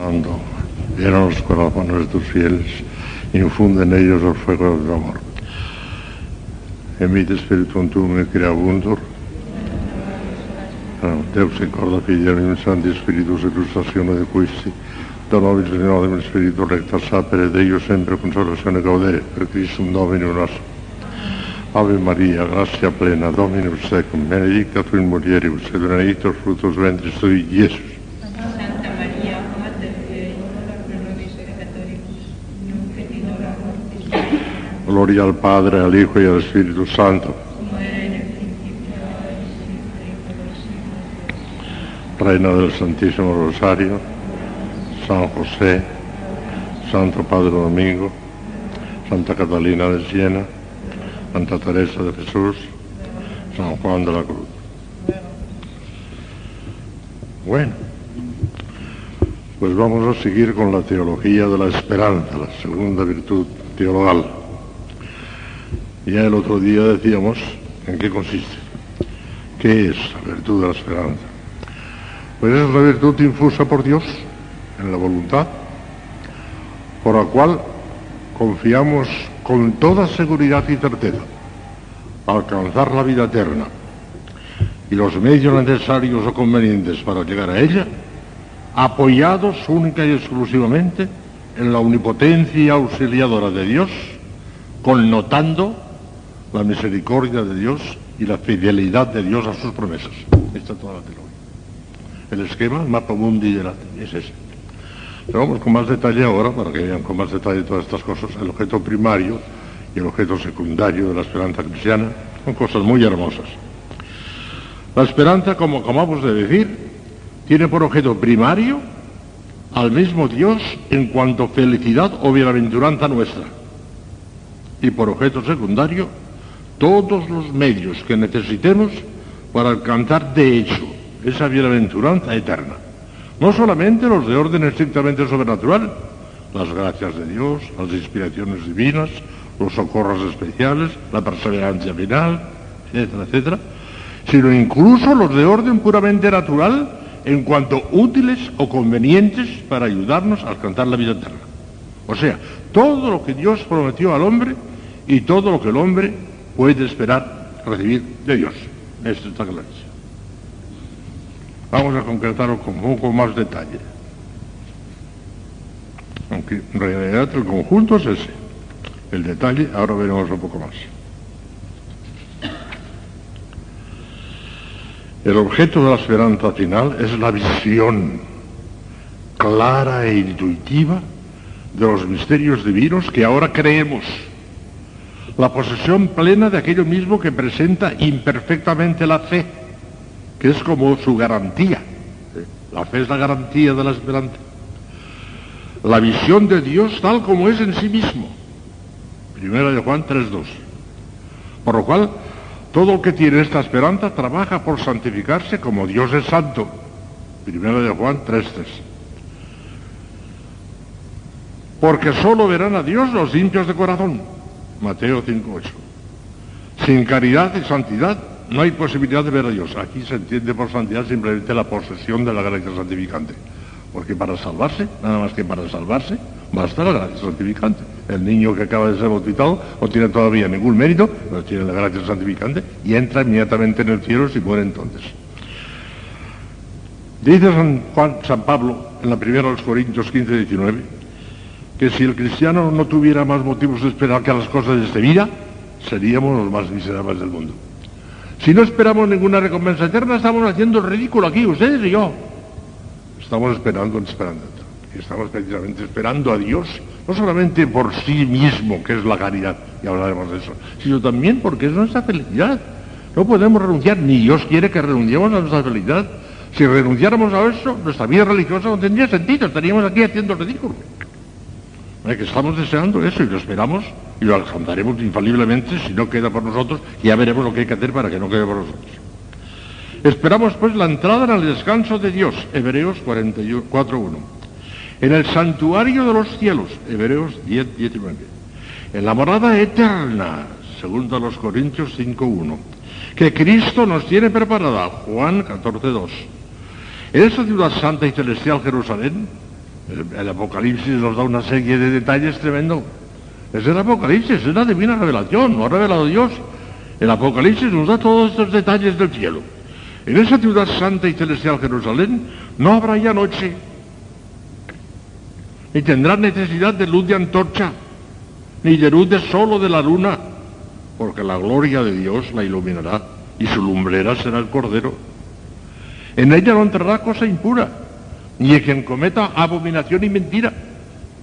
Santo, llena los corazones de tus fieles, infunde en ellos el fuego del amor. Emite Spiritum tuum et creabuntur. Deus in corda filium Sancti Spiritus et illustratione de quisti, da nobis in Spiritu recta sapere Deus sempre consolazione gaudere per Christum Dominum nostrum. Ave Maria, gratia plena, Dominus tecum, benedicta tu in mulieribus, et benedictus fructus ventris tui. Gloria al Padre, al Hijo y al Espíritu Santo. Reina del Santísimo Rosario, San José, Santo Padre Domingo, Santa Catalina de Siena, Santa Teresa de Jesús, San Juan de la Cruz. Bueno, pues vamos a seguir con la teología de la esperanza, la segunda virtud teologal. Ya el otro día decíamos en qué consiste, qué es la virtud de la esperanza. Pues es la virtud infusa por Dios en la voluntad, por la cual confiamos con toda seguridad y certeza alcanzar la vida eterna y los medios necesarios o convenientes para llegar a ella, apoyados única y exclusivamente en la omnipotencia auxiliadora de Dios, connotando la misericordia de Dios y la fidelidad de Dios a sus promesas. Esta es toda la teología. El esquema, el mapa mundi de la es ese. Pero vamos con más detalle ahora, para que vean con más detalle todas estas cosas. El objeto primario y el objeto secundario de la esperanza cristiana son cosas muy hermosas. La esperanza, como acabamos de decir, tiene por objeto primario al mismo Dios en cuanto felicidad o bienaventuranza nuestra. Y por objeto secundario, todos los medios que necesitemos para alcanzar de hecho esa bienaventuranza eterna. No solamente los de orden estrictamente sobrenatural, las gracias de Dios, las inspiraciones divinas, los socorros especiales, la perseverancia final, etcétera, etcétera, sino incluso los de orden puramente natural en cuanto útiles o convenientes para ayudarnos a alcanzar la vida eterna. O sea, todo lo que Dios prometió al hombre y todo lo que el hombre puede esperar recibir de Dios. Esto está clarísimo. Vamos a concretarlo con un poco más detalle. Aunque en realidad el conjunto es ese. El detalle ahora veremos un poco más. El objeto de la esperanza final es la visión clara e intuitiva de los misterios divinos que ahora creemos. La posesión plena de aquello mismo que presenta imperfectamente la fe, que es como su garantía. La fe es la garantía de la esperanza. La visión de Dios tal como es en sí mismo. Primera de Juan 3.2. Por lo cual, todo el que tiene esta esperanza trabaja por santificarse como Dios es santo. Primera de Juan 3.3. Porque solo verán a Dios los limpios de corazón. Mateo 5.8. Sin caridad y santidad no hay posibilidad de ver a Dios. Aquí se entiende por santidad simplemente la posesión de la gracia santificante. Porque para salvarse, nada más que para salvarse, basta la gracia santificante. El niño que acaba de ser bautizado no tiene todavía ningún mérito, pero tiene la gracia santificante y entra inmediatamente en el cielo si muere entonces. Dice San, San Pablo en la primera de los Corintios 15 19 que si el cristiano no tuviera más motivos de esperar que las cosas de esta vida, seríamos los más miserables del mundo. Si no esperamos ninguna recompensa eterna, estamos haciendo el ridículo aquí, ustedes y yo. Estamos esperando en esperanza. Y estamos precisamente esperando a Dios, no solamente por sí mismo, que es la caridad, y hablaremos de eso, sino también porque es nuestra felicidad. No podemos renunciar, ni Dios quiere que renunciemos a nuestra felicidad. Si renunciáramos a eso, nuestra vida religiosa no tendría sentido, estaríamos aquí haciendo el ridículo. Que estamos deseando eso y lo esperamos y lo alcanzaremos infaliblemente si no queda por nosotros, ya veremos lo que hay que hacer para que no quede por nosotros. Esperamos pues la entrada en el descanso de Dios, Hebreos 4.1. En el santuario de los cielos, Hebreos 10, 19. En la morada eterna, segundo a los Corintios 5.1. Que Cristo nos tiene preparada, Juan 14.2. En esa ciudad santa y celestial Jerusalén, El, Apocalipsis nos da una serie de detalles tremendo. Es el Apocalipsis, es la divina revelación, no ha revelado Dios. El Apocalipsis nos da todos estos detalles del cielo. En esa ciudad santa y celestial Jerusalén no habrá ya noche, ni tendrá necesidad de luz de antorcha, ni de luz de sol o de la luna, porque la gloria de Dios la iluminará y su lumbrera será el Cordero. En ella no entrará cosa impura, ni quien cometa abominación y mentira,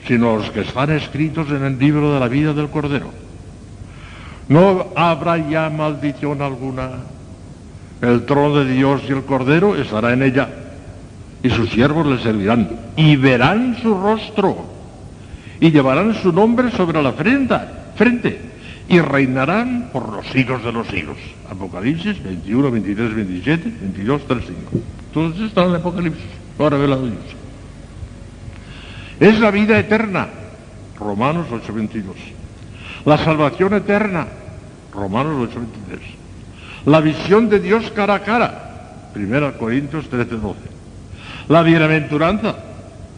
sino los que están escritos en el libro de la vida del Cordero. No habrá ya maldición alguna. El trono de Dios y el Cordero estará en ella, y sus siervos le servirán, y verán su rostro, y llevarán su nombre sobre la frente, frente, y reinarán por los siglos de los siglos. Apocalipsis 21, 23, 27, 22, 3, 5. Todos están en el Apocalipsis, lo ha revelado Dios. Es la vida eterna, Romanos 8, 22. La salvación eterna, Romanos 8, 23. La visión de Dios cara a cara, 1 Corintios 13, 12. La bienaventuranza,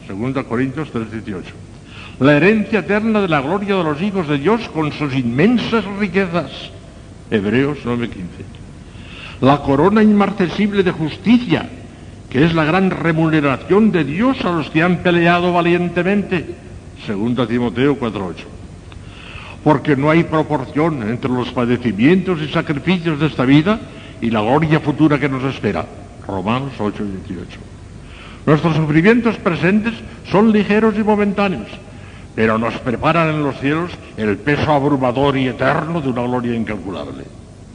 2 Corintios 3, 18. La herencia eterna de la gloria de los hijos de Dios con sus inmensas riquezas, Hebreos 9, 15. La corona inmarcesible de justicia, que es la gran remuneración de Dios a los que han peleado valientemente, 2 Timoteo 4, 8 porque no hay proporción entre los padecimientos y sacrificios de esta vida y la gloria futura que nos espera. Romanos 8 y 18. Nuestros sufrimientos presentes son ligeros y momentáneos, pero nos preparan en los cielos el peso abrumador y eterno de una gloria incalculable.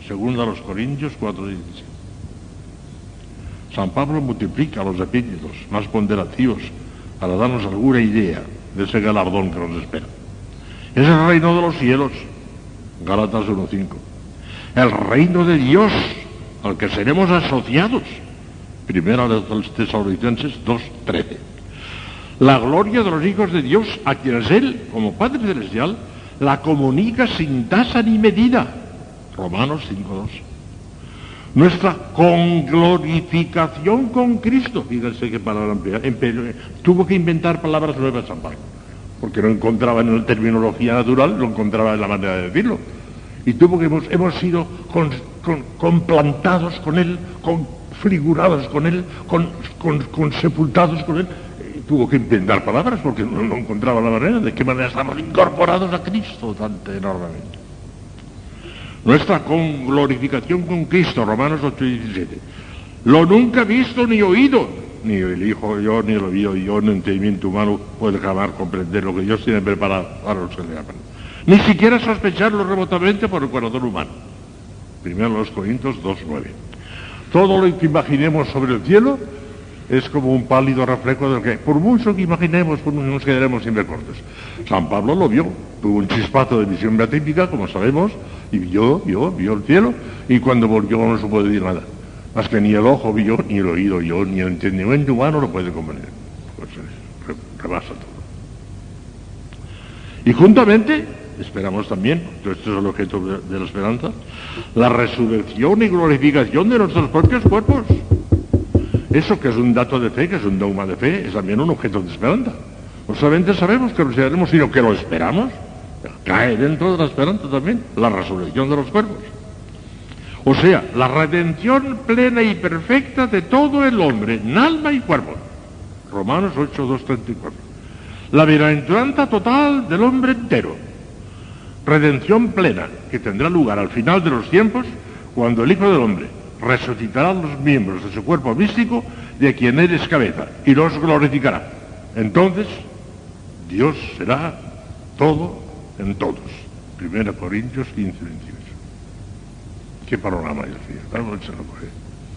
Según a los Corintios 4 y 17. San Pablo multiplica los epítetos más ponderativos para darnos alguna idea de ese galardón que nos espera. Es el reino de los cielos, Gálatas 1.5. El reino de Dios al que seremos asociados, primera de los tesalonicenses 2.13. La gloria de los hijos de Dios a quienes Él, como Padre Celestial, la comunica sin tasa ni medida, Romanos 5.2. Nuestra conglorificación con Cristo, fíjense qué palabra emplea, tuvo que inventar palabras nuevas San Pablo porque no encontraba en la terminología natural, lo encontraba en la manera de decirlo. Y tuvo que hemos, hemos sido con, con, complantados con él, configurados con él, con, con, sepultados con él. Y tuvo que inventar palabras porque no, no, encontraba la manera de qué manera estamos incorporados a Cristo tan enormemente. Nuestra con glorificación con Cristo, Romanos 8 y 17. Lo nunca visto ni oído, ni el Hijo yo, ni el oído yo, ni entendimiento humano puede jamás comprender lo que Dios tiene preparado para los que le aman. Ni siquiera sospecharlo remotamente por el corazón humano. Primero los Corintios 2.9. Todo lo que imaginemos sobre el cielo es como un pálido reflejo del que, por mucho que imaginemos, pues nos quedaremos siempre cortos. San Pablo lo vio, tuvo un chispazo de visión beatífica, como sabemos, y vio, vio, vio el cielo, y cuando volvió no supo decir nada. Más que ni el ojo vio, ni el oído yo, ni el entendimiento humano lo puede comprender. Pues rebasa todo. Y juntamente, esperamos también, esto es el objeto de la esperanza, la resurrección y glorificación de nuestros propios cuerpos. Eso que es un dato de fe, que es un dogma de fe, es también un objeto de esperanza. No solamente sabemos que lo seremos, sino que lo esperamos. Cae dentro de la esperanza también, la resurrección de los cuerpos. O sea, la redención plena y perfecta de todo el hombre, en alma y cuerpo. Romanos 8, 2, 34. La bienaventuranza total del hombre entero. Redención plena que tendrá lugar al final de los tiempos cuando el Hijo del Hombre resucitará los miembros de su cuerpo místico de quien él es cabeza y los glorificará. Entonces, Dios será todo en todos. 1 Corintios 15, 21. ¿Qué panorama lo coge.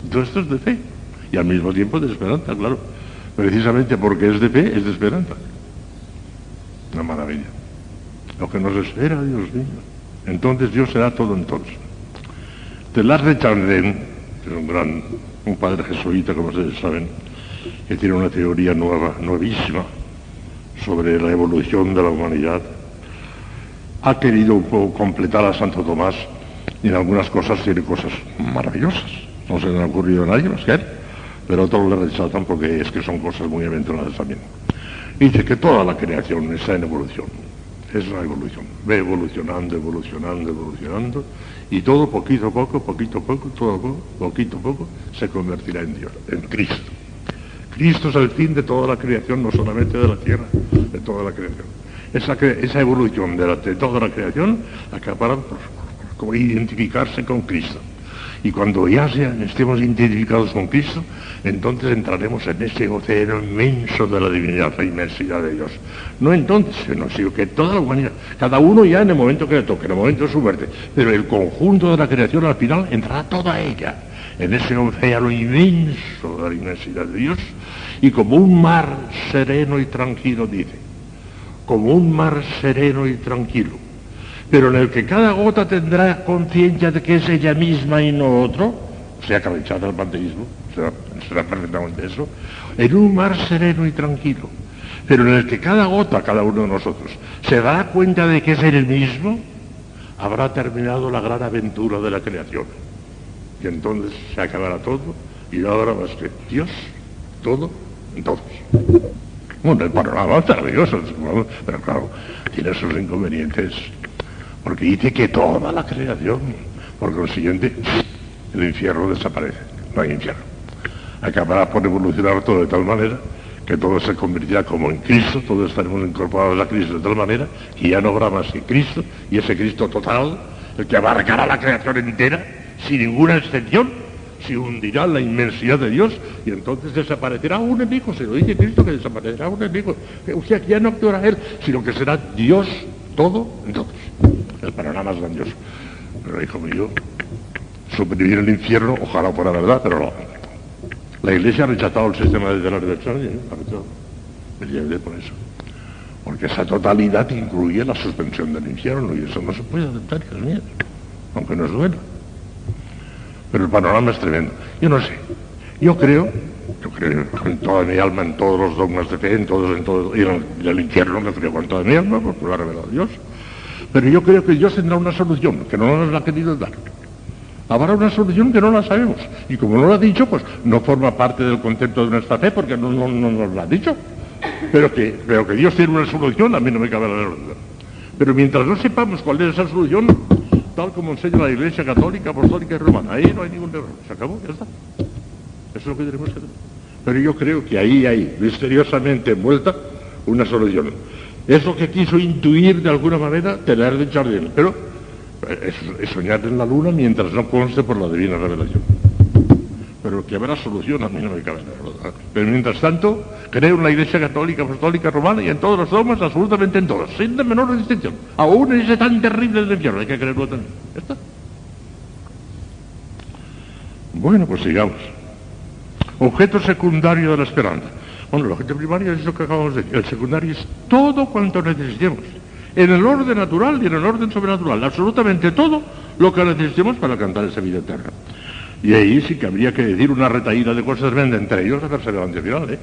Todo esto es de fe y al mismo tiempo de esperanza, claro. Precisamente porque es de fe, es de esperanza. Una maravilla. Lo que nos espera, Dios mío. Entonces Dios será todo en todos. Telar de Chardin, que es un gran, un padre jesuita, como ustedes saben, que tiene una teoría nueva, nuevísima, sobre la evolución de la humanidad, ha querido completar a Santo Tomás y en algunas cosas tiene cosas maravillosas. No se le ha ocurrido a nadie más que él, pero otros le rechazan porque es que son cosas muy aventuradas también. Dice que toda la creación está en evolución. Es la evolución. Ve evolucionando, evolucionando, evolucionando. Y todo poquito a poco, poquito a poco, todo poco, poquito a poco, se convertirá en Dios, en Cristo. Cristo es el fin de toda la creación, no solamente de la tierra, de toda la creación. Esa, esa evolución de, toda la creación acabará por, por identificarse con Cristo. Y cuando ya estemos identificados con Cristo, entonces entraremos en ese océano inmenso de la divinidad, la inmensidad de Dios. No entonces, sino que toda la humanidad, cada uno ya en el momento que le toque, en el momento de su muerte, pero el conjunto de la creación al final entrará toda ella en ese océano inmenso de la inmensidad de Dios, y como un mar sereno y tranquilo, dice, como un mar sereno y tranquilo, pero en el que cada gota tendrá conciencia de que es ella misma y no otro, sea que rechaza el panteísmo, será, será perfectamente eso, en un mar sereno y tranquilo, pero en el que cada gota, cada uno de nosotros, se dará cuenta de que es el mismo, habrá terminado la gran aventura de la creación. Y entonces se acabará todo y no habrá más que Dios, todo, en todos. Bueno, el panorama es maravilloso, pero claro, tiene sus inconvenientes, porque dice que toda la creación, por consiguiente, el infierno desaparece, no hay infierno. Acabará por evolucionar todo de tal manera que todo se convertirá como en Cristo, todos estaremos incorporados a Cristo de tal manera que ya no habrá más que Cristo, y ese Cristo total, el que abarcará la creación entera, sin ninguna excepción, se hundirá la inmensidad de Dios y entonces desaparecerá un enemigo, se lo dice Cristo que desaparecerá un enemigo. O sea, que ya no actuará Él, sino que será Dios todo en todos. El panorama es grandioso. Pero hijo mío, suprimir el infierno, ojalá fuera verdad, pero no. La Iglesia ha rechazado el sistema de la libertad, ¿eh? ha rechazado. Me por eso. Porque esa totalidad incluye la suspensión del infierno y eso no se puede aceptar, hijos míos, aunque nos duela. Pero el panorama es tremendo. Yo no sé. Yo creo, yo creo con toda mi alma en todos los dogmas de fe, en todos, en todo, y en el, infierno que creo con toda mi alma, porque lo ha revelado Dios. Pero yo creo que Dios tendrá una solución, que no nos la ha querido dar. Habrá una solución que no la sabemos. Y como no lo ha dicho, pues no forma parte del concepto de nuestra fe, porque no, no, no nos lo ha dicho. Pero que, pero que Dios tiene una solución, a mí no me cabe la duda. Pero mientras no sepamos cuál es esa solución, tal como enseña la Iglesia Católica, Apostólica y Romana, ahí no hay ningún error. Se acabó, ya está. Eso es lo que tenemos que hacer. Pero yo creo que ahí hay, misteriosamente envuelta, una solución. Es lo que quiso intuir de alguna manera tener de Jardín. Pero es, es soñar en la luna mientras no conste por la divina revelación. Pero que habrá solución a mí no me cabe. Pero mientras tanto, creo en la Iglesia Católica, Apostólica, Romana y en todos los dogmas, absolutamente en todos, sin la menor distinción. Aún en ese tan terrible del infierno, hay que creerlo también. ¿Ya está? Bueno, pues sigamos. Objeto secundario de la esperanza. Bueno, el objeto primario es lo que acabamos de decir. El secundario es todo cuanto necesitemos. En el orden natural y en el orden sobrenatural. Absolutamente todo lo que necesitemos para cantar esa vida eterna. Y ahí sí que habría que decir una retaída de cosas tremendas, entre ellos la perseverancia final. ¿eh?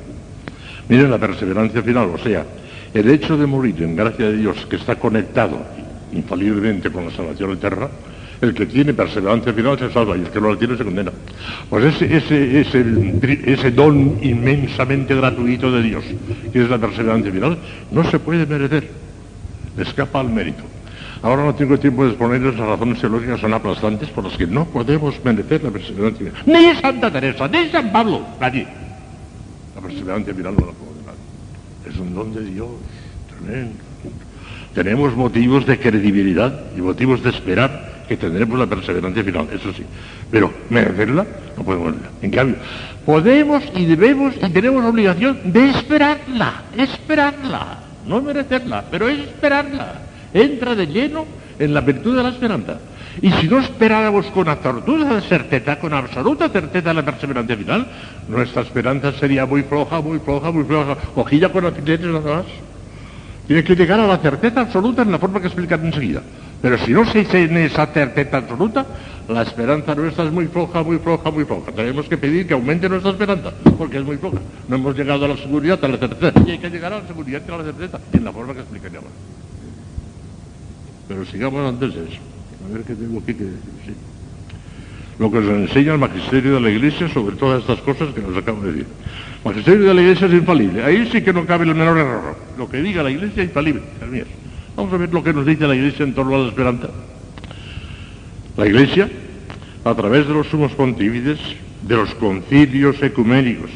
Miren, la perseverancia final, o sea, el hecho de morir en gracia de Dios, que está conectado infaliblemente con la salvación eterna, el que tiene perseverancia final se salva y el que no la tiene se condena. Pues ese, ese, ese, don inmensamente gratuito de Dios, que es la perseverancia final, no se puede merecer, escapa al mérito. Ahora no tengo tiempo de exponerles las razones teológicas son aplastantes por las que no podemos merecer la perseverancia final. Ni Santa Teresa, ni San Pablo, nadie. La perseverancia final no la puedo dar. Es un don de Dios, tremendo. Tenemos motivos de credibilidad y motivos de esperar que tendremos la perseverancia final, eso sí. Pero merecerla no podemos. En cambio, podemos y debemos y tenemos obligación de esperarla, esperarla, no merecerla, pero es esperarla. Entra de lleno en la virtud de la esperanza. Y si no esperáramos con absoluta certeza, con absoluta certeza la perseverancia final, nuestra esperanza sería muy floja, muy floja, muy floja, cogida con alfileres nada más. Tiene que llegar a la certeza absoluta en la forma que explicaré enseguida. Pero si no se tiene esa certeza absoluta, la esperanza nuestra es muy floja, muy floja, muy floja. Tenemos que pedir que aumente nuestra esperanza, porque es muy floja. No hemos llegado a la seguridad, a la certeza. Y hay que llegar a la seguridad a la certeza, en la forma que explicaré ahora. Pero sigamos antes de eso. A ver qué tengo aquí que decir. Sí. lo que nos enseña el magisterio de la Iglesia sobre todas estas cosas que nos acabo de decir. El magisterio de la Iglesia es infalible. Ahí sí que no cabe el menor error. Lo que diga la Iglesia es infalible. Vamos a ver lo que nos dice la Iglesia en torno a la esperanza. La Iglesia, a través de los sumos pontífices, de los concilios ecuménicos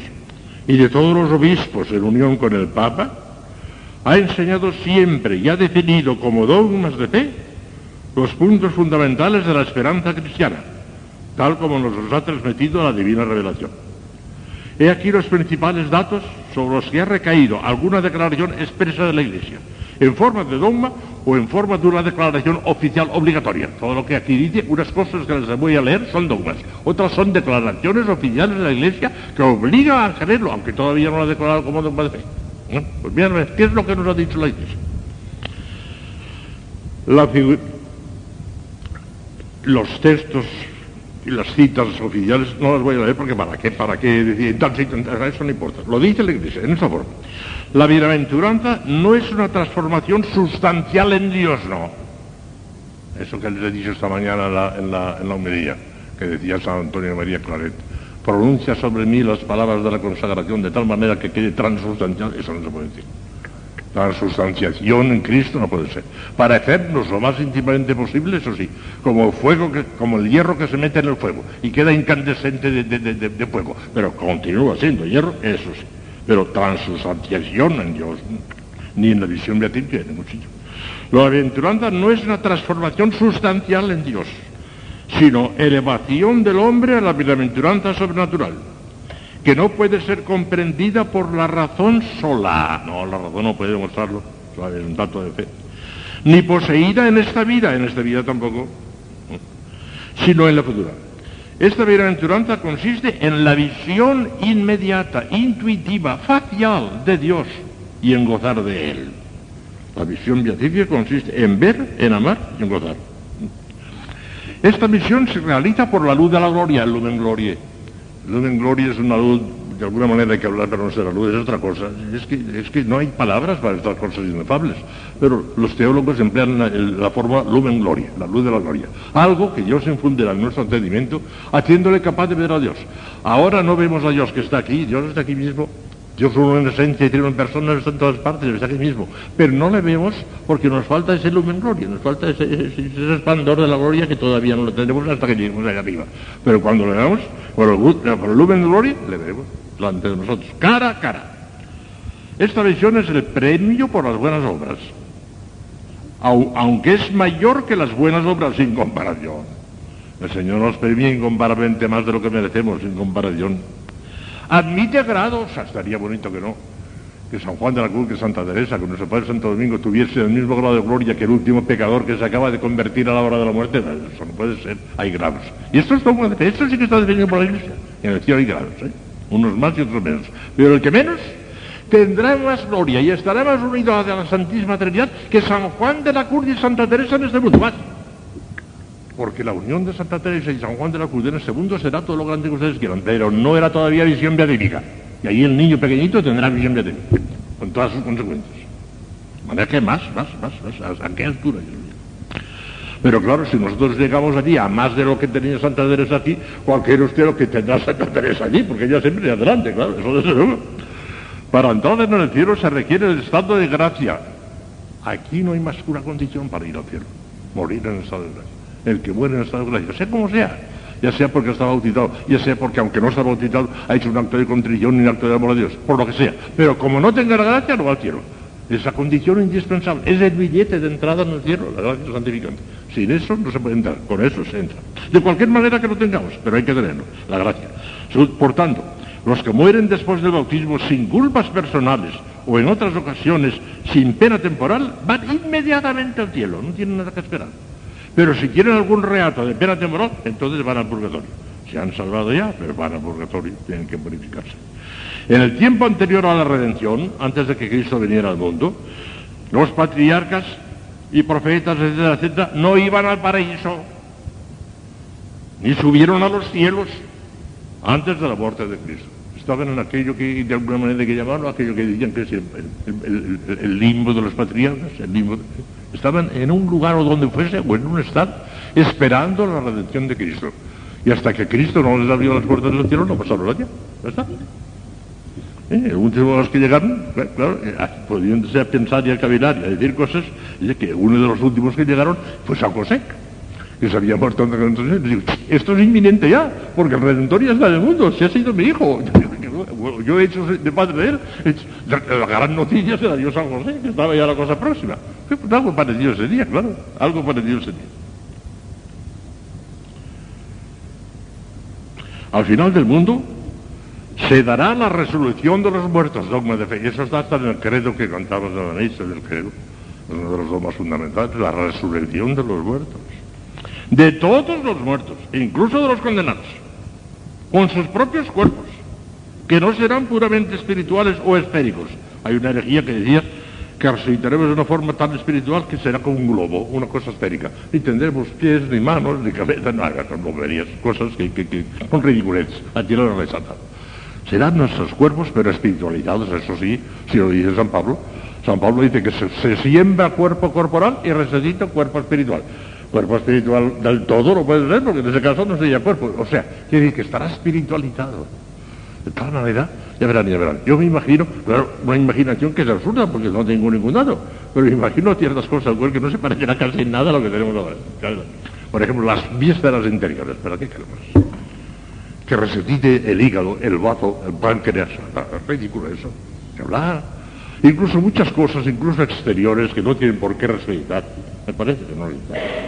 y de todos los obispos en unión con el Papa, ha enseñado siempre y ha definido como dogmas de fe los puntos fundamentales de la esperanza cristiana, tal como nos los ha transmitido la divina revelación. He aquí los principales datos sobre los que ha recaído alguna declaración expresa de la Iglesia, en forma de dogma o en forma de una declaración oficial obligatoria. Todo lo que aquí dice, unas cosas que les voy a leer son dogmas, otras son declaraciones oficiales de la Iglesia que obligan a creerlo, aunque todavía no lo ha declarado como dogma de fe. Pues bien, ¿qué es lo que nos ha dicho la Iglesia? los textos y las citas oficiales no las voy a leer porque para qué, para qué decir, eso no importa. Lo dice la Iglesia en esta forma. La bienaventuranza no es una transformación sustancial en Dios, no. Eso que les he dicho esta mañana en la, en la, en que decía San Antonio María Claret. Pronuncia sobre mí las palabras de la consagración de tal manera que quede transustancial, eso no se puede decir. La en Cristo no puede ser. Parecernos lo más íntimamente posible, eso sí, como fuego, como el hierro que se mete en el fuego y queda incandescente de, fuego, pero continúa siendo hierro, eso sí. Pero transustanciación en Dios, ni en la visión beatífica, ni muchísimo. La aventuranza no es una transformación sustancial en Dios, sino elevación del hombre a la bienaventuranza sobrenatural que no puede ser comprendida por la razón sola. No, la razón no puede demostrarlo, es un dato de fe. Ni poseída en esta vida, en esta vida tampoco, sino en la futura. Esta bienaventuranza consiste en la visión inmediata, intuitiva, facial de Dios y en gozar de Él. La visión beatífica consiste en ver, en amar y en gozar. Esta visión se realiza por la luz de la gloria, el lumen gloria luz en gloria es una luz, de alguna manera hay que hablar, pero no ser la luz, es otra cosa. Es que, es que no hay palabras para estas cosas inefables. Pero los teólogos emplean la, forma lumen gloria, la luz de la gloria. Algo que Dios infunde en nuestro entendimiento, haciéndole capaz de ver a Dios. Ahora no vemos a Dios que está aquí, Dios está aquí mismo, Dios uno en esencia y en personas, está en todas partes, está aquí mismo. Pero no le vemos porque nos falta ese lumen gloria, nos falta ese, ese, esplendor de la gloria que todavía no lo tenemos hasta que lleguemos allá arriba. Pero cuando le vemos, por el, lumen gloria, le veremos delante de nosotros, cara a cara. Esta visión es el premio por las buenas obras, aunque es mayor que las buenas obras sin comparación. El Señor nos premia incomparablemente más de lo que merecemos sin comparación. Admite grados, estaría bonito que no, que San Juan de la Cruz, que Santa Teresa, que nuestro Padre Santo Domingo tuviese el mismo grado de gloria que el último pecador que se acaba de convertir a la hora de la muerte. Eso no puede ser, hay grados. Y esto es todo, esto sí que está definido por la Iglesia. En el cielo hay grados, ¿eh? unos más y otros menos. Pero el que menos tendrá más gloria y estará más unido a la Santísima Trinidad que San Juan de la Cruz y Santa Teresa en este mundo. Más porque la unión de Santa Teresa y San Juan de la Cruz en el segundo será todo lo grande que ustedes quieran, pero no era todavía visión beatífica. Y ahí el niño pequeñito tendrá visión beatífica, con todas sus consecuencias. Manera que más, más, más, más, ¿a qué altura? Pero claro, si nosotros llegamos allí a más de lo que tenía Santa Teresa aquí, cualquiera usted lo que tendrá Santa Teresa allí, porque ella siempre adelante, claro, eso desde luego. Para entrar en el cielo se requiere el estado de gracia. Aquí no hay más que una condición para ir al cielo, morir en el estado de gracia el que muere en estado de gracia, sea como sea, ya sea porque está bautizado, ya sea porque aunque no está bautizado ha hecho un acto de contrición y un acto de amor a Dios, por lo que sea. Pero como no tenga la gracia, no va al cielo. Esa condición indispensable, es el billete de entrada en el cielo, la gracia santificante. Sin eso no se puede entrar, con eso se entra. De cualquier manera que lo tengamos, pero hay que tenerlo, la gracia. Por tanto, los que mueren después del bautismo sin culpas personales o en otras ocasiones sin pena temporal, van inmediatamente al cielo, no tienen nada que esperar. Pero si quieren algún reato de pena temporal, entonces van al purgatorio. Se han salvado ya, pero van al purgatorio, tienen que purificarse. En el tiempo anterior a la redención, antes de que Cristo viniera al mundo, los patriarcas y profetas, etcétera, etcétera, no iban al paraíso, ni subieron a los cielos antes de la muerte de Cristo. Estaban en aquello que de alguna manera hay que llamarlo, aquello que decían que es el, limbo de los patriarcas, el limbo de... Estaban en un lugar o donde fuese, o en un estado, esperando la redención de Cristo. Y hasta que Cristo no les abrió las puertas del cielo, no pasaron allá. Ya está. ¿Eh? Último de los que llegaron, cla- claro, eh, ah, pudiéndose a pensar y a cavilar y a decir cosas, dice que uno de los últimos que llegaron fue San José, que se había muerto antes nosotros. Y digo, esto es inminente ya, porque el Redentor ya está en el mundo, si ha sido mi hijo. yo he hecho de padre de él, he hecho- la, gran noticia se la dio San José, que estaba ya la cosa próxima. Pues algo parecido ese día, claro, algo parecido ese día. Al final del mundo se dará la resolución de los muertos, dogma de fe. Y eso está hasta en el credo que cantamos de la misa del credo. Uno de los dogmas fundamentales, la resurrección de los muertos. De todos los muertos, incluso de los condenados, con sus propios cuerpos, que no serán puramente espirituales o esféricos. Hay una herejía que decía que resucitaremos de una forma tan espiritual que será como un globo, una cosa esférica. Ni tendremos pies, ni manos, ni cabeza, no hagas son boberías, cosas que, que, que son ridiculeces, a la santa. Serán nuestros cuerpos, pero espiritualizados, eso sí, si lo dice San Pablo. San Pablo dice que se, siembra cuerpo corporal y resucita cuerpo espiritual. Cuerpo espiritual del todo no puede ser, porque en ese caso no sería cuerpo. O sea, quiere decir que estará espiritualizado. De tal manera, ya verán, ya verán. Yo me imagino, claro, una imaginación que es absurda, porque no tengo ningún dato, pero me imagino ciertas cosas que no se parecen a casi nada a lo que tenemos ahora. Claro. Por ejemplo, las vísceras interiores, ¿para qué queremos? Que resucite el hígado, el bazo, el páncreas, es ridículo eso. Que hablar. Incluso muchas cosas, incluso exteriores, que no tienen por qué resucitar. Me parece que no.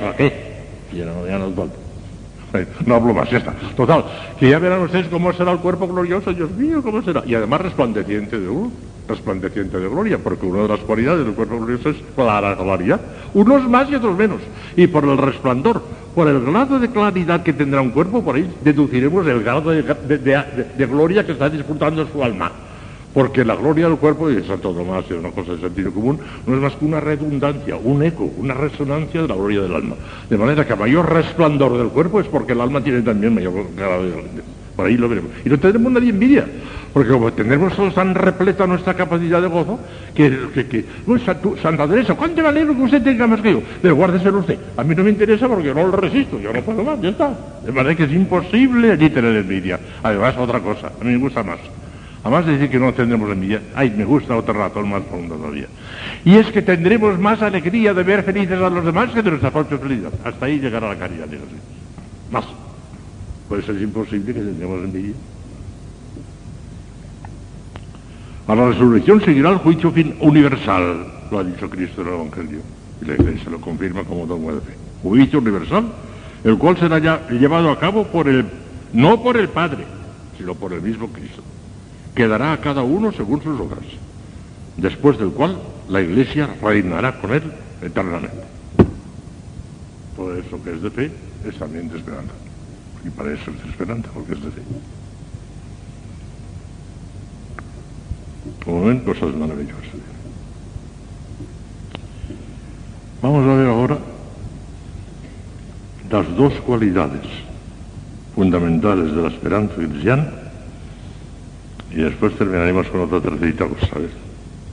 ¿Para qué? Ya no, ya no falta. No hablo más, ya está. Total, que ya verán ustedes cómo será el cuerpo glorioso, Dios mío, cómo será. Y además resplandeciente de luz, resplandeciente de gloria, porque una de las cualidades del cuerpo glorioso es la claridad. Unos más y otros menos. Y por el resplandor, por el grado de claridad que tendrá un cuerpo, por ahí deduciremos el grado de gloria que está disfrutando su alma. Porque la gloria del cuerpo, y Santo Tomás es una cosa de sentido común, no es más que una redundancia, un eco, una resonancia de la gloria del alma. De manera que a mayor resplandor del cuerpo es porque el alma tiene también mayor grado de gloria. Por ahí lo veremos. Y no tendremos nadie envidia, porque como tendremos tan repleta nuestra capacidad de gozo, que, que, que "Uy, Sa- tú, Santa Teresa, ¿cuánto me alegro que usted tenga más que yo? Pero guárdeselo usted. A mí no me interesa porque yo no lo resisto, yo no puedo más, ya está. De manera que es imposible allí tener envidia. Además, otra cosa, a mí me gusta más. Además de decir que no tendremos envidia, ay, me gusta otro rato más profundo todavía. Y es que tendremos más alegría de ver felices a los demás que de nuestra propia felicidad. Hasta ahí llegará la caridad de. Más. Pues es imposible que tengamos envidia. A la resurrección seguirá el juicio universal, lo ha dicho Cristo en el Evangelio, y la Iglesia lo confirma como dogma de fe. Juicio universal, el cual será llevado a cabo por el, no por el Padre, sino por el mismo Cristo, que dará a cada uno según sus obras, después del cual la Iglesia reinará con él eternamente. Todo eso que es de fe es también de esperanza. Y para eso es de esperanza, porque es de fe. Como ven, cosas maravillosas. Vamos a ver ahora las dos cualidades fundamentales de la esperanza cristiana y después terminaremos con otra tercerita cosa.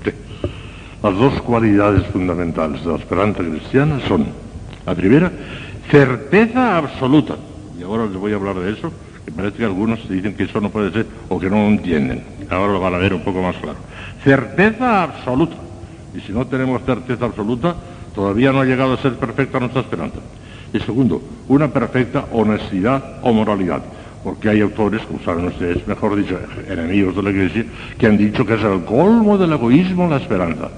Sí. Las dos cualidades fundamentales de la esperanza cristiana son, la primera, certeza absoluta. Y ahora les voy a hablar de eso, que parece que algunos dicen que eso no puede ser o que no lo entienden. Ahora lo van a ver un poco más claro. Certeza absoluta. Y si no tenemos certeza absoluta, todavía no ha llegado a ser perfecta nuestra esperanza. Y segundo, una perfecta honestidad o moralidad. Porque hay autores, como saben ustedes, mejor dicho, enemigos de la Iglesia, que han dicho que es el colmo del egoísmo la esperanza.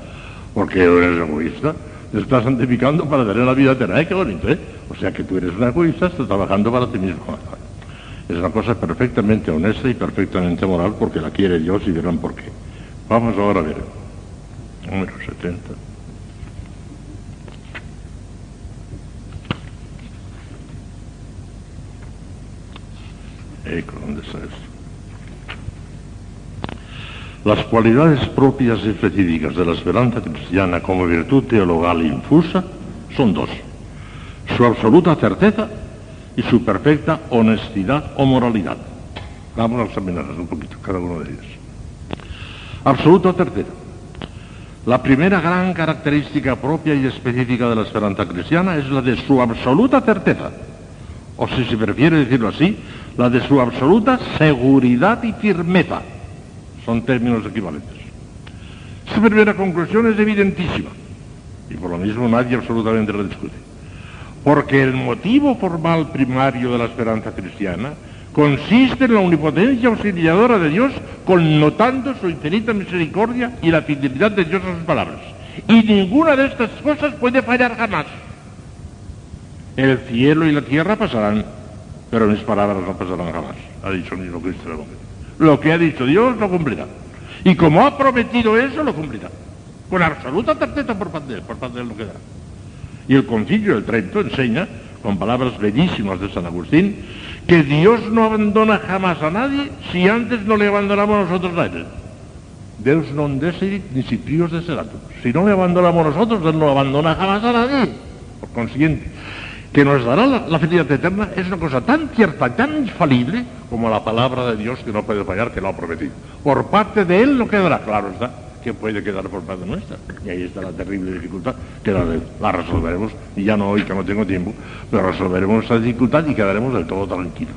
Porque eres egoísta, te estás santificando para tener la vida eterna. ¡Ay, qué bonito, eh! O sea que tú eres un egoísta, estás trabajando para ti mismo. Es una cosa perfectamente honesta y perfectamente moral porque la quiere Dios y verán por qué. Vamos ahora a ver. Número 70. Eco, ¿dónde está esto? Las cualidades propias y específicas de la esperanza cristiana como virtud teologal infusa son dos. Su absoluta certeza y su perfecta honestidad o moralidad. Vamos a examinarlas un poquito, cada uno de ellos. Absoluta certeza. La primera gran característica propia y específica de la esperanza cristiana es la de su absoluta certeza. O si se prefiere decirlo así, la de su absoluta seguridad y firmeza. Son términos equivalentes. Esta primera conclusión es evidentísima y por lo mismo nadie absolutamente la discute. Porque el motivo formal primario de la esperanza cristiana consiste en la omnipotencia auxiliadora de Dios, connotando su infinita misericordia y la fidelidad de Dios a sus palabras. Y ninguna de estas cosas puede fallar jamás. El cielo y la tierra pasarán, pero mis palabras no pasarán jamás, ha dicho el mismo Cristo Lo que ha dicho Dios lo cumplirá. Y como ha prometido eso, lo cumplirá. Con absoluta certeza por parte de él, por parte de él lo quedará. Y el concilio del Trento enseña, con palabras bellísimas de San Agustín, que Dios no abandona jamás a nadie si antes no le abandonamos nosotros a él. Dios no deserit ni si prios deseratum. Si no le abandonamos nosotros, Él no abandona jamás a nadie. Por consiguiente, que nos dará la, felicidad eterna es una cosa tan cierta, tan infalible, como la palabra de Dios que no puede fallar, que lo ha prometido. Por parte de Él no quedará, claro está, que puede quedar por parte nuestra. Y ahí está la terrible dificultad, que la, la resolveremos, y ya no hoy que no tengo tiempo, pero resolveremos esa dificultad y quedaremos del todo tranquilos.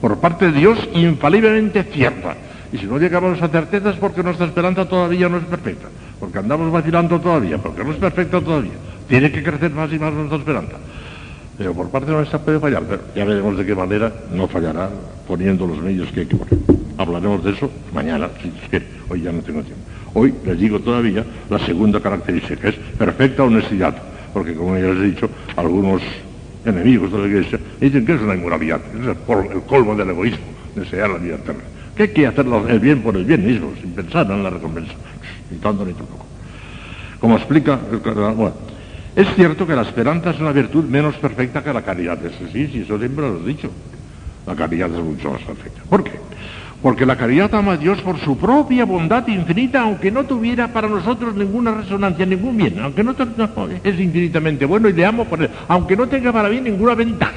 Por parte de Dios, infaliblemente cierta. Y si no llegamos a certeza es porque nuestra esperanza todavía no es perfecta, porque andamos vacilando todavía, porque no es perfecta todavía. Tiene que crecer más y más nuestra esperanza. Pero por parte nuestra puede fallar, pero ya veremos de qué manera no fallará poniendo los medios que hay que poner. Hablaremos de eso mañana, si quiere. Hoy ya no tengo tiempo. Hoy les digo todavía la segunda característica, que es perfecta honestidad, porque como ya les he dicho, algunos enemigos de la Iglesia dicen que es una inmoralidad, es el colmo del egoísmo, desear la vida eterna. Que hay que hacer el bien por el bien mismo, sin pensar en la recompensa, ni tanto ni tampoco. Como explica el bueno, es cierto que la esperanza es una virtud menos perfecta que la caridad, eso sí, sí, eso siempre lo he dicho. La caridad es mucho más perfecta. ¿Por qué? Porque la caridad ama a Dios por su propia bondad infinita, aunque no tuviera para nosotros ninguna resonancia, ningún bien, aunque no, no es infinitamente bueno y le amo por él, aunque no tenga para mí ninguna ventaja.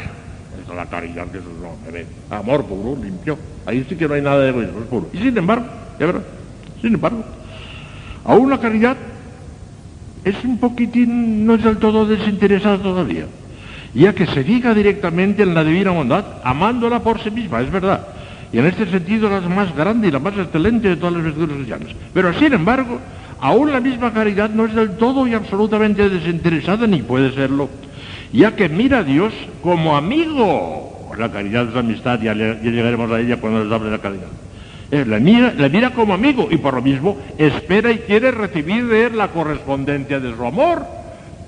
Esa es la caridad, que eso es no, amor puro, limpio. Ahí sí que no hay nada de egoísmo, es puro. Y sin embargo, ya verás, sin embargo, aún la caridad es un poquitín, no es del todo desinteresada todavía, ya que se diga directamente en la divina bondad, amándola por sí misma, es verdad. Y en este sentido la más grande y la más excelente de todas las virtudes cristianas. Pero sin embargo, aún la misma caridad no es del todo y absolutamente desinteresada, ni puede serlo, ya que mira a Dios como amigo. La caridad es amistad, ya, ya llegaremos a ella cuando les hable la caridad. Eh, la, mira, la mira como amigo y por lo mismo espera y quiere recibir de él la correspondencia de su amor.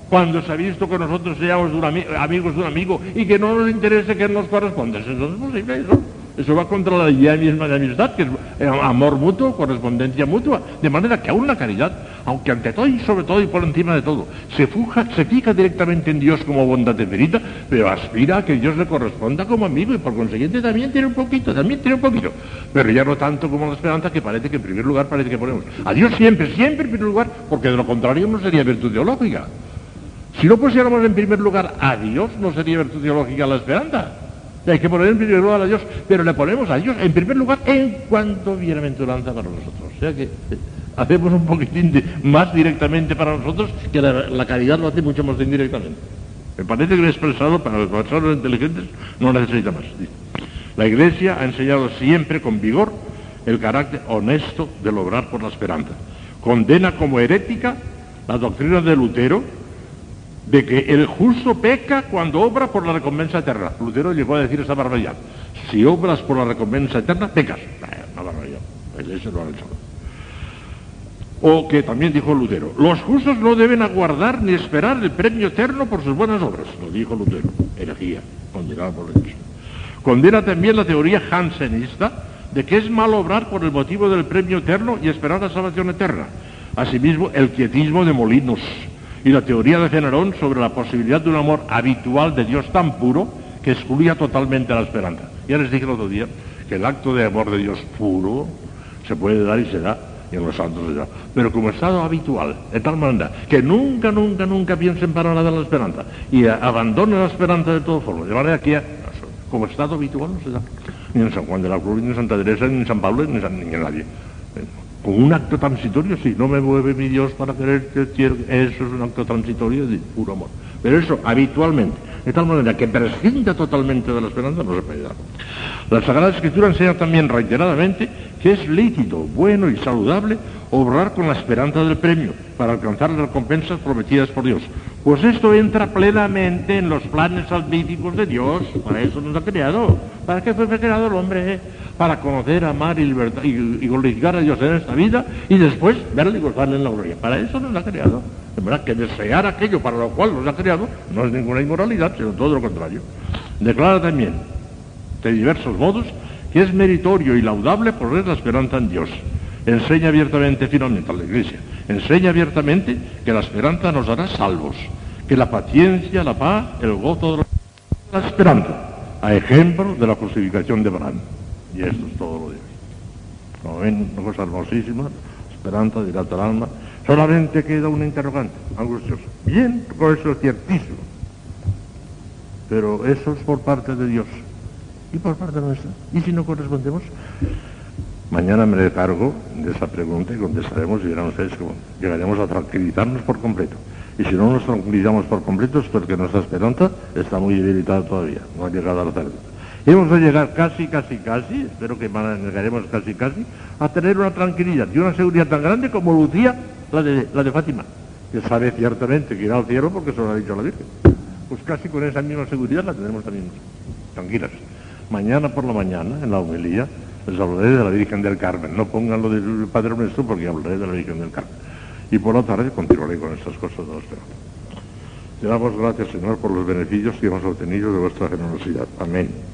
Cuando se ha visto que nosotros seamos un amigos de un amigo y que no nos interese que nos corresponda. Eso no es posible eso. Eso va contra la idea misma de amistad, que es amor mutuo, correspondencia mutua. De manera que aún la caridad, aunque ante todo y sobre todo y por encima de todo, se, fuja, se fija directamente en Dios como bondad infinita, pero aspira a que Dios le corresponda como amigo y por consiguiente también tiene un poquito, también tiene un poquito. Pero ya no tanto como la esperanza que parece que en primer lugar parece que ponemos. A Dios siempre, siempre en primer lugar, porque de lo contrario no sería virtud teológica. Si no pusiéramos en primer lugar a Dios, no sería virtud teológica la esperanza. Hay que poner en primer lugar a Dios, pero le ponemos a Dios en primer lugar en cuanto bienaventuranza para nosotros. O sea que eh, hacemos un poquitín más directamente para nosotros que la, caridad lo hace mucho más indirectamente. Me parece que he expresado para los personas inteligentes no necesita más. La Iglesia ha enseñado siempre con vigor el carácter honesto de lograr por la esperanza. Condena como herética la doctrina de Lutero, de que el justo peca cuando obra por la recompensa eterna. Lutero llegó a decir esa barbaridad. Si obras por la recompensa eterna, pecas. Una barbaridad. Eso lo han hecho. O que también dijo Lutero, los justos no deben aguardar ni esperar el premio eterno por sus buenas obras. Lo dijo Lutero. Herejía, condenada por. Condena también la teoría jansenista de que es mal obrar por el motivo del premio eterno y esperar la salvación eterna. Asimismo, el quietismo de Molinos, y la teoría de Cenarón sobre la posibilidad de un amor habitual de Dios tan puro que excluía totalmente la esperanza. Ya les dije el otro día que el acto de amor de Dios puro se puede dar y se da, y en los santos se da, pero como estado habitual, de tal manera que nunca, nunca, nunca piensen para nada en la esperanza y abandonen la esperanza de todas formas, de manera que como estado habitual no se da, ni en San Juan de la Cruz, ni en Santa Teresa, ni en San Pablo, ni en, ni en nadie. Con un acto transitorio, sí, no me mueve mi Dios para querer que eso es un acto transitorio de puro amor. Pero eso habitualmente, de tal manera que prescinda totalmente de la esperanza, no se puede dar. La Sagrada Escritura enseña también reiteradamente que es lícito, bueno y saludable obrar con la esperanza del premio para alcanzar las recompensas prometidas por Dios. Pues esto entra plenamente en los planes salvíficos de Dios. Para eso nos ha creado. ¿Para qué fue creado el hombre? Para conocer, amar y, y, glorificar a Dios en esta vida y después verle y gozar en la gloria. Para eso nos ha creado. De verdad que desear aquello para lo cual nos ha creado no es ninguna inmoralidad, sino todo lo contrario. Declara también, de diversos modos, que es meritorio y laudable poner la esperanza en Dios enseña abiertamente finalmente a la Iglesia, enseña abiertamente que la esperanza nos hará salvos, que la paciencia, la paz, el gozo de la esperanza, a ejemplo de la justificación de Abraham. Y esto es todo lo de hoy. Como ven, una cosa hermosísima, esperanza, dilata el alma. Solamente queda un interrogante, angustioso. Bien, con eso es ciertísimo. Pero eso es por parte de Dios y por parte nuestra. ¿Y si no correspondemos? Mañana me cargo de esa pregunta y contestaremos y dirán ustedes llegaremos a tranquilizarnos por completo. Y si no nos tranquilizamos por completo es porque nuestra esperanza está muy debilitada todavía, no ha llegado a la certeza. Y hemos de llegar casi, casi, casi, espero que llegaremos casi, casi, a tener una tranquilidad y una seguridad tan grande como lucía la de, la de Fátima, que sabe ciertamente que irá al cielo porque se lo ha dicho la Virgen. Pues casi con esa misma seguridad la tenemos también tranquilas. Mañana por la mañana, en la homilía, les hablaré de la Virgen del Carmen. No pongan lo del Padre Nuestro porque hablaré de la Virgen del Carmen. Y por la tarde continuaré con estas cosas de los Te damos gracias, Señor, por los beneficios que hemos obtenido de vuestra generosidad. Amén.